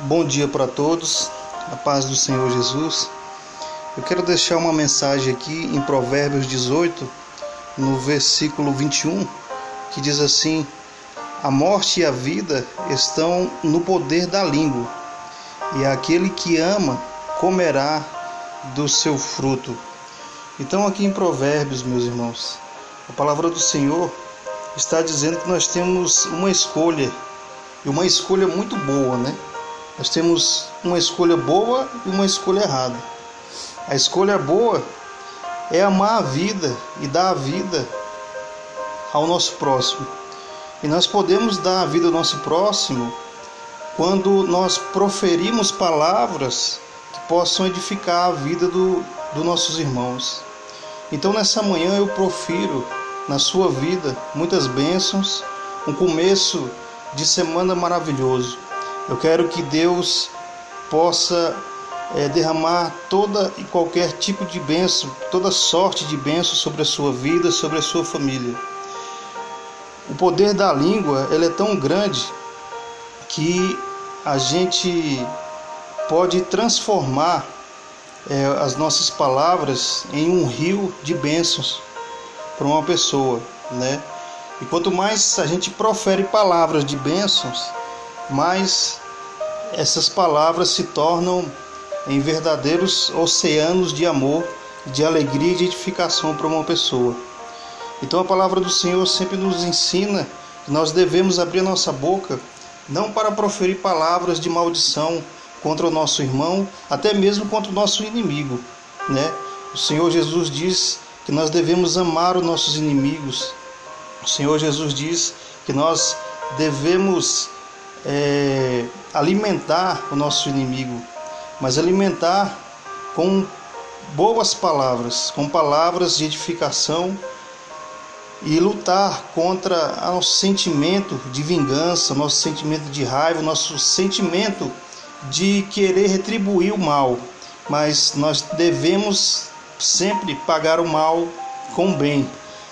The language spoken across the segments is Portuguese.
Bom dia para todos, a paz do Senhor Jesus. Eu quero deixar uma mensagem aqui em Provérbios 18, no versículo 21, que diz assim: A morte e a vida estão no poder da língua, e aquele que ama comerá do seu fruto. Então, aqui em Provérbios, meus irmãos, a palavra do Senhor está dizendo que nós temos uma escolha, e uma escolha muito boa, né? Nós temos uma escolha boa e uma escolha errada. A escolha boa é amar a vida e dar a vida ao nosso próximo. E nós podemos dar a vida ao nosso próximo quando nós proferimos palavras que possam edificar a vida do, dos nossos irmãos. Então, nessa manhã, eu profiro na sua vida muitas bênçãos, um começo de semana maravilhoso. Eu quero que Deus possa é, derramar toda e qualquer tipo de bênção, toda sorte de bênção sobre a sua vida, sobre a sua família. O poder da língua ele é tão grande que a gente pode transformar é, as nossas palavras em um rio de bênçãos para uma pessoa, né? E quanto mais a gente profere palavras de bênçãos, mais essas palavras se tornam em verdadeiros oceanos de amor, de alegria e de edificação para uma pessoa. Então a palavra do Senhor sempre nos ensina que nós devemos abrir nossa boca não para proferir palavras de maldição contra o nosso irmão, até mesmo contra o nosso inimigo, né? O Senhor Jesus diz que nós devemos amar os nossos inimigos. O Senhor Jesus diz que nós devemos é, alimentar o nosso inimigo, mas alimentar com boas palavras, com palavras de edificação e lutar contra nosso sentimento de vingança, nosso sentimento de raiva, nosso sentimento de querer retribuir o mal. Mas nós devemos sempre pagar o mal com o bem.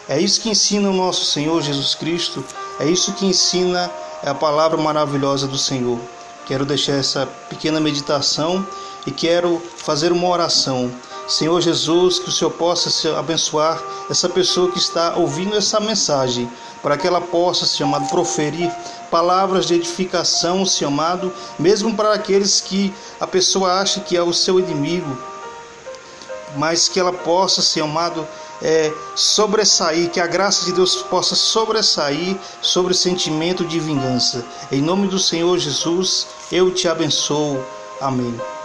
É isso que ensina o nosso Senhor Jesus Cristo, é isso que ensina é a palavra maravilhosa do Senhor. Quero deixar essa pequena meditação e quero fazer uma oração. Senhor Jesus, que o Senhor possa abençoar essa pessoa que está ouvindo essa mensagem, para que ela possa, Senhor amado, proferir palavras de edificação, Senhor amado, mesmo para aqueles que a pessoa acha que é o seu inimigo, mas que ela possa, Senhor amado, é, sobressair, que a graça de Deus possa sobressair sobre o sentimento de vingança. Em nome do Senhor Jesus, eu te abençoo. Amém.